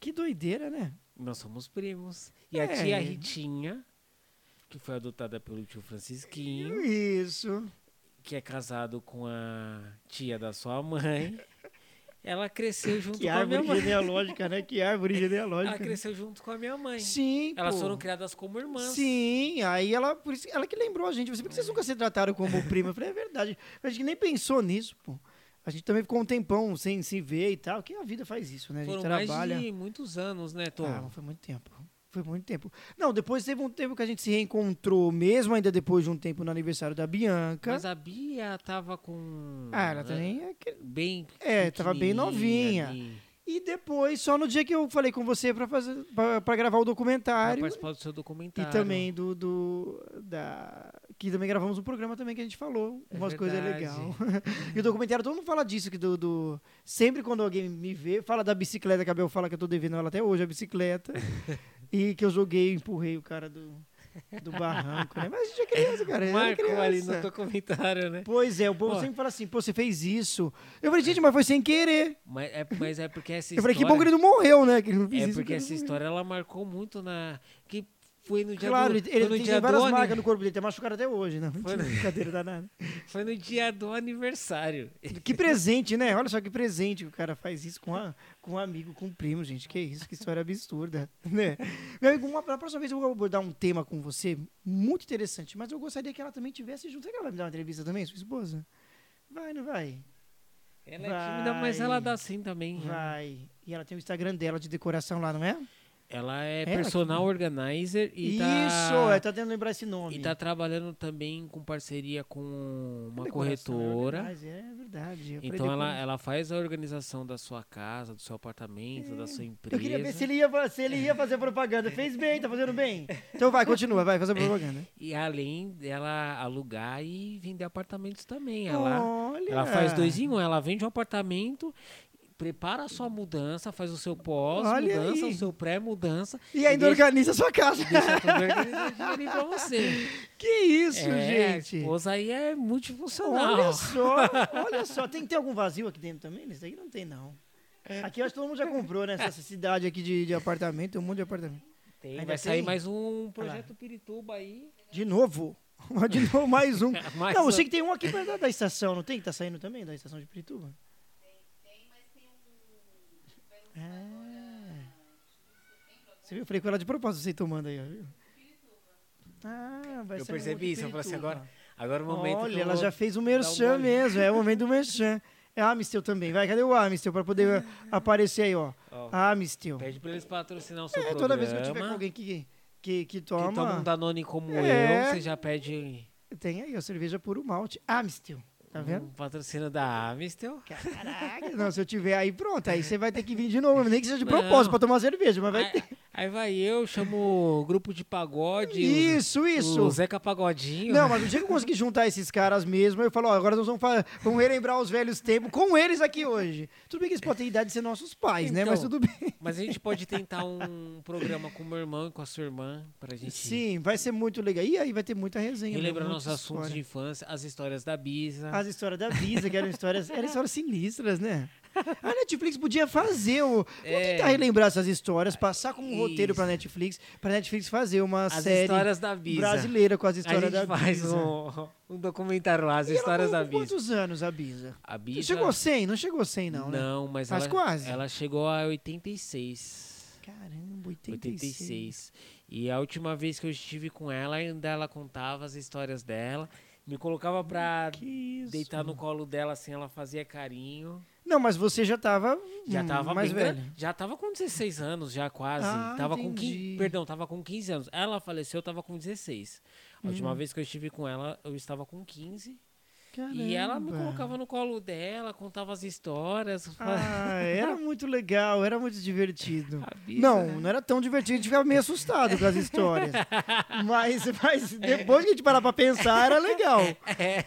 Que doideira, né? nós somos primos. E É. a tia Ritinha, que foi adotada pelo tio Francisquinho, Isso. que é casado com a tia da sua mãe, ela cresceu junto Que com a minha árvore mãe. genealógica, né? Que árvore [laughs] Ela genealógica. cresceu junto com a minha mãe. Sim, Elas pô. foram criadas como irmãs. Sim, aí ela, por isso, ela que lembrou a gente. Por que vocês nunca se trataram como prima? Eu falei, é verdade. A gente nem pensou nisso, pô. A gente também ficou um tempão sem se ver e tal, que a vida faz isso, né? A gente Foram trabalha. mais de muitos anos, né, Tom? Ah, foi muito tempo. Foi muito tempo. Não, depois teve um tempo que a gente se reencontrou, mesmo ainda depois de um tempo no aniversário da Bianca. Mas a Bia tava com. Ah, ela né, também é aquele- Bem. É, tava bem novinha. ali. E depois, só no dia que eu falei com você pra, fazer, pra, pra gravar o Pra documentário. participar do seu E documentário. também do, do. da. Que também gravamos um programa também que a gente falou. É umas coisas legais. [laughs] e o documentário, todo mundo fala disso, que do, do. Sempre quando alguém me vê, fala da bicicleta, que a Bel fala que eu tô devendo ela até hoje, a bicicleta. [laughs] e que eu joguei, empurrei o cara do, do barranco, né? Mas a gente é criança, cara. era Marcou criança. ali no documentário, né? Pois é, o povo Ó. sempre fala assim, pô, você fez isso. Eu falei, gente, mas foi sem querer. Mas é, mas é porque essa Eu história. falei, que bom que ele não morreu, né? Que ele não fez É isso, porque essa morreu. história ela marcou muito na. Que foi no dia Claro, do. ele, ele tem, tem várias do marcas no corpo dele, tem machucado até hoje, né? Foi no- brincadeira danada. [laughs] Foi no dia do aniversário. Que presente, né? Olha só que presente que o cara faz isso com, a, com um amigo, com um primo, gente. Que isso, que história absurda, [laughs] né? Meu amigo, uma, na próxima vez eu vou abordar um tema com você muito interessante, mas eu gostaria que ela também tivesse junto. Será que ela vai me dar uma entrevista também, sua esposa? Vai, não vai? Ela é Vai. tímida, mas ela dá sim também. né? Vai. E ela tem o Instagram dela de decoração lá, não é? Ela é Ela personal organizer e isso, tá. é, tá tentando lembrar esse nome. E tá trabalhando também com parceria com uma Decoração, corretora. É verdade. Então ela, ela faz a organização da sua casa, do seu apartamento, da sua empresa. Eu queria ver se ele, ia, se ele ia fazer propaganda. Fez bem, tá fazendo bem. Então vai, continua, vai fazer propaganda. [laughs] E além dela alugar e vender apartamentos também. Ela, Olha. ela faz dois em um. Ela vende um apartamento, prepara a sua mudança, faz o seu pós-mudança, aí. o seu pré-mudança. E ainda deixa, organiza a sua casa. deixa tudo organizadinho pra você. [laughs] Que isso, é, gente. A esposa aí é multifuncional. Olha só, [laughs] olha só. Tem que ter algum vazio aqui dentro também? Nesse aqui não tem, não. Aqui eu acho que todo mundo já comprou, né? Nessa cidade aqui de, de apartamento, tem um monte de apartamento. Tem, Ainda vai sair tem? mais um projeto Pirituba aí. De novo? [laughs] De novo, mais um. Mais não, eu sei que tem um aqui perto da, da estação, não tem? Que tá saindo também da estação de Pirituba? Você viu? Eu falei com ela de propósito, você tomando aí? Ah, vai Eu um percebi isso, eu falei assim, agora, agora é o momento que Olha, ela já fez o um merchan mesmo, é o momento do merchan. [laughs] É a Amistel também. Vai, cadê o Amistel pra poder [laughs] aparecer aí, ó. Ó, Amistel. Pede pra eles patrocinar o seu É, programa. toda vez que eu tiver com alguém que, que, que toma um toma. Danone como É. eu, você já pede Tem aí, ó, cerveja puro malte. Amstel. Tá vendo? um patrocínio da Amistel. Caraca, não, se eu tiver aí, pronto. Aí você vai ter que vir de novo, nem que seja de [laughs] propósito pra tomar cerveja, mas vai ter. Aí, vai eu, chamo o grupo de pagode. Isso, o, isso. O Zeca Pagodinho. Não, mas o dia que eu conseguir juntar esses caras mesmo, eu falo, ó, agora nós vamos, vamos relembrar os velhos tempos com eles aqui hoje. Tudo bem que eles podem ter idade de ser nossos pais, né? Então, Mas tudo bem. Mas a gente pode [laughs] tentar um programa com o meu irmão e com a sua irmã pra gente Sim, vai ser muito legal. E aí vai ter muita resenha. relembrar muita nossos assuntos de infância, as histórias da Bisa. As histórias da Visa, que eram histórias, eram histórias sinistras, né? A Netflix podia fazer o. Vamos É. tentar relembrar essas histórias, passar como um roteiro pra. Netflix, pra Netflix fazer uma As série brasileira com as A histórias gente da faz Bisa. um, um documentário lá, as E histórias da Bisa. Quantos anos a Bisa? A Bisa. Chegou a 100? Não chegou a 100, não, né? Não, mas, Mas ela, quase. ela chegou a 86. Caramba, 86. 86. E a última vez que eu estive com ela, ainda ela contava as histórias dela. Me colocava pra deitar no colo dela, assim, ela fazia carinho. Não, mas você já tava, Já hum, tava mais bem velho. Já tava com 16 anos, já quase. Ah, tava com entendi. 15, perdão, tava com 15 anos. Ela faleceu, eu tava com 16. A última Hum. vez que eu estive com ela, eu estava com 15. E ela me Caramba. colocava no colo dela, contava as histórias. Ah, era muito legal, era muito divertido. [laughs] Bisa, Não, né? não era tão divertido, a gente ficava meio assustado com as histórias. [laughs] mas, mas depois que a gente parar pra pensar, era legal.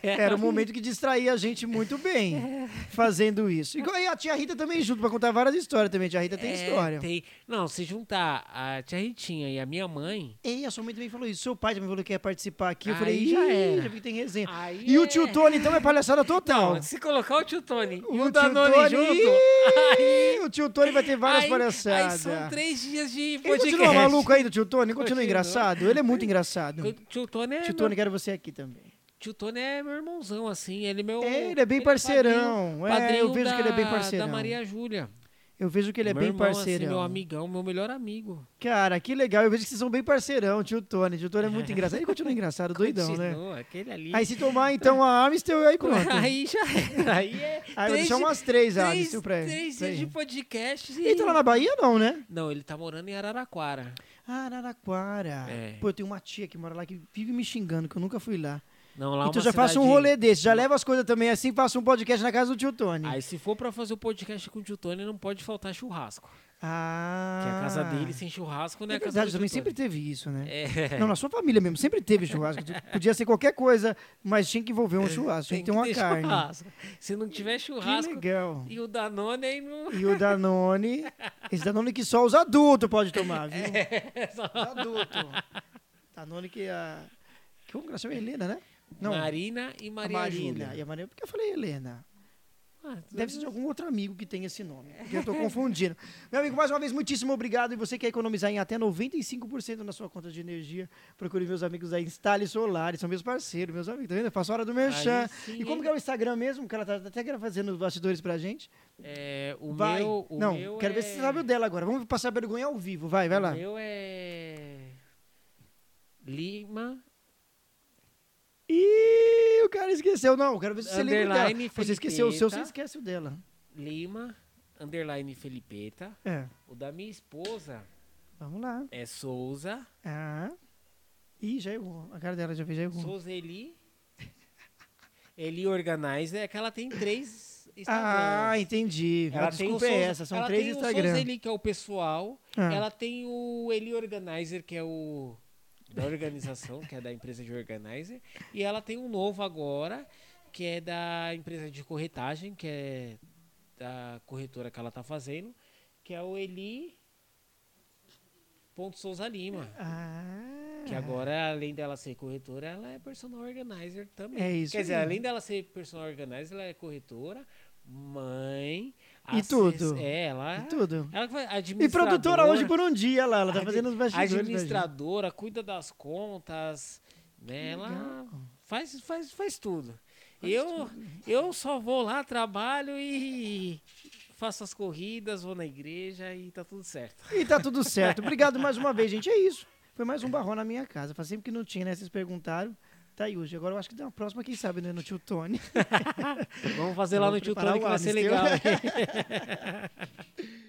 Era um momento que distraía a gente muito bem fazendo isso. E a tia Rita também junto pra contar várias histórias também. A tia Rita tem É, história. tem- Não, se juntar a tia Ritinha e a minha mãe. E a sua mãe também falou isso. Seu pai também falou que ia participar aqui. Eu Aí falei, já era. já vi que tem resenha. Aí E o é- tio Tony, então, é palhaçada total. Não, se colocar o tio Tony e O o tio Danone Tony- junto. Ih, O tio Tony vai ter várias aí, palhaçadas. Aí são três dias de Ele podcast. continua maluco ainda, tio Tony? Continua Continua. engraçado? Ele é muito engraçado. O Tio Tony é. Tio Tony, quero você aqui também. Tio Tony é meu irmãozão, assim. Ele é meu. É, ele é bem parceirão. padrinho- É, eu vejo que ele é bem da- parceirão. Da Maria Júlia. Eu vejo que ele é Meu bem irmão, parceirão. Assim, meu amigão, meu melhor amigo. Cara, que legal. Eu vejo que vocês são bem parceirão, tio Tony. Tio Tony é muito [laughs] engraçado. Ele continua engraçado, doidão, né? Continua, Aquele ali. Aí se tomar, então, a Amstel, aí pronto. [laughs] Aí já é. Aí é. Aí eu vou deixar di- umas três três, Amstel pra ele. Três dias de podcast. E... Ele tá lá na Bahia, não, né? Não, ele tá morando em Araraquara. Araraquara. É. Pô, eu tenho uma tia que mora lá que vive me xingando, que eu nunca fui lá. Não, lá é então já faço um rolê desse, já leva as coisas também assim, faço um podcast na casa do tio Tony. Aí se for pra fazer o podcast com o tio Tony, não pode faltar churrasco. Ah. Que a casa dele sem churrasco não é, É a casa verdade, também sempre teve isso, né? É. Não, na sua família mesmo, sempre teve churrasco. [laughs] Podia ser qualquer coisa, mas tinha que envolver um churrasco, tinha que ter uma carne. churrasco. Se não tiver Que churrasco legal. e o Danone aí não. E o Danone, esse Danone que só os adultos podem tomar, [laughs] viu? É, Os adultos. Danone que a... Que que ela chama? Helena, né? Não, Marina e a Maria Marina. Júlia. E a Marina, porque eu falei Helena. Ah, Deve ser de algum outro amigo que tem esse nome, porque eu tô confundindo. [laughs] Meu amigo, mais uma vez, muitíssimo obrigado. E você quer economizar em até 95% na sua conta de energia, procure meus amigos da Instale Solar, são meus parceiros, meus amigos, tá vendo? Eu faço hora do merchan. Sim, E como é o Instagram mesmo? Que ela tá até fazendo os bastidores pra gente. É, o vai. meu. O Não, meu quero é... ver se você sabe o dela agora. Vamos passar vergonha ao vivo, vai, vai lá. O meu é. Lima. Esqueceu. Não, quero ver se você lembra dela. Você esqueceu o seu, você esquece o dela. Lima. Underline Felipeta. É, O da minha esposa vamos lá. é Souza. Ah. Ih, já errou. A cara dela já fez, já errou. Souza Eli. [laughs] Eli Organizer. É que ela tem três Instagrams. Ah, entendi. Ela a tem o é essa, são ela três tem o. Souza Eli, que é o pessoal. Ah. Ela tem o Eli Organizer, que é o da organização, que é da empresa de organizer. E ela tem um novo agora, que é da empresa de corretagem, que é da corretora que ela tá fazendo, que é o Eli Ponto Souza Lima. Ah. Que agora, além dela ser corretora, ela é personal organizer também. É isso Quer dizer, além dela ser personal organizer, ela é corretora, mãe. E tudo. É, ela. E tudo. Ela vai E administradora. produtora hoje por um dia lá, ela tá fazendo os bastidores. Administradora, cuida das contas, né? Ela faz, faz, faz tudo. eu, eu só vou lá, trabalho e faço as corridas, vou na igreja e tá tudo certo. E tá tudo certo. [laughs] Obrigado mais uma vez, gente. É isso. Foi mais um barrão na minha casa. Faz tempo que não tinha, né? Vocês perguntaram. Tá aí hoje. Agora eu acho que tem uma próxima, quem sabe, né? No tio Tony. [laughs] Vamos fazer lá Vamos no Tio Tony que vai ser legal. [laughs]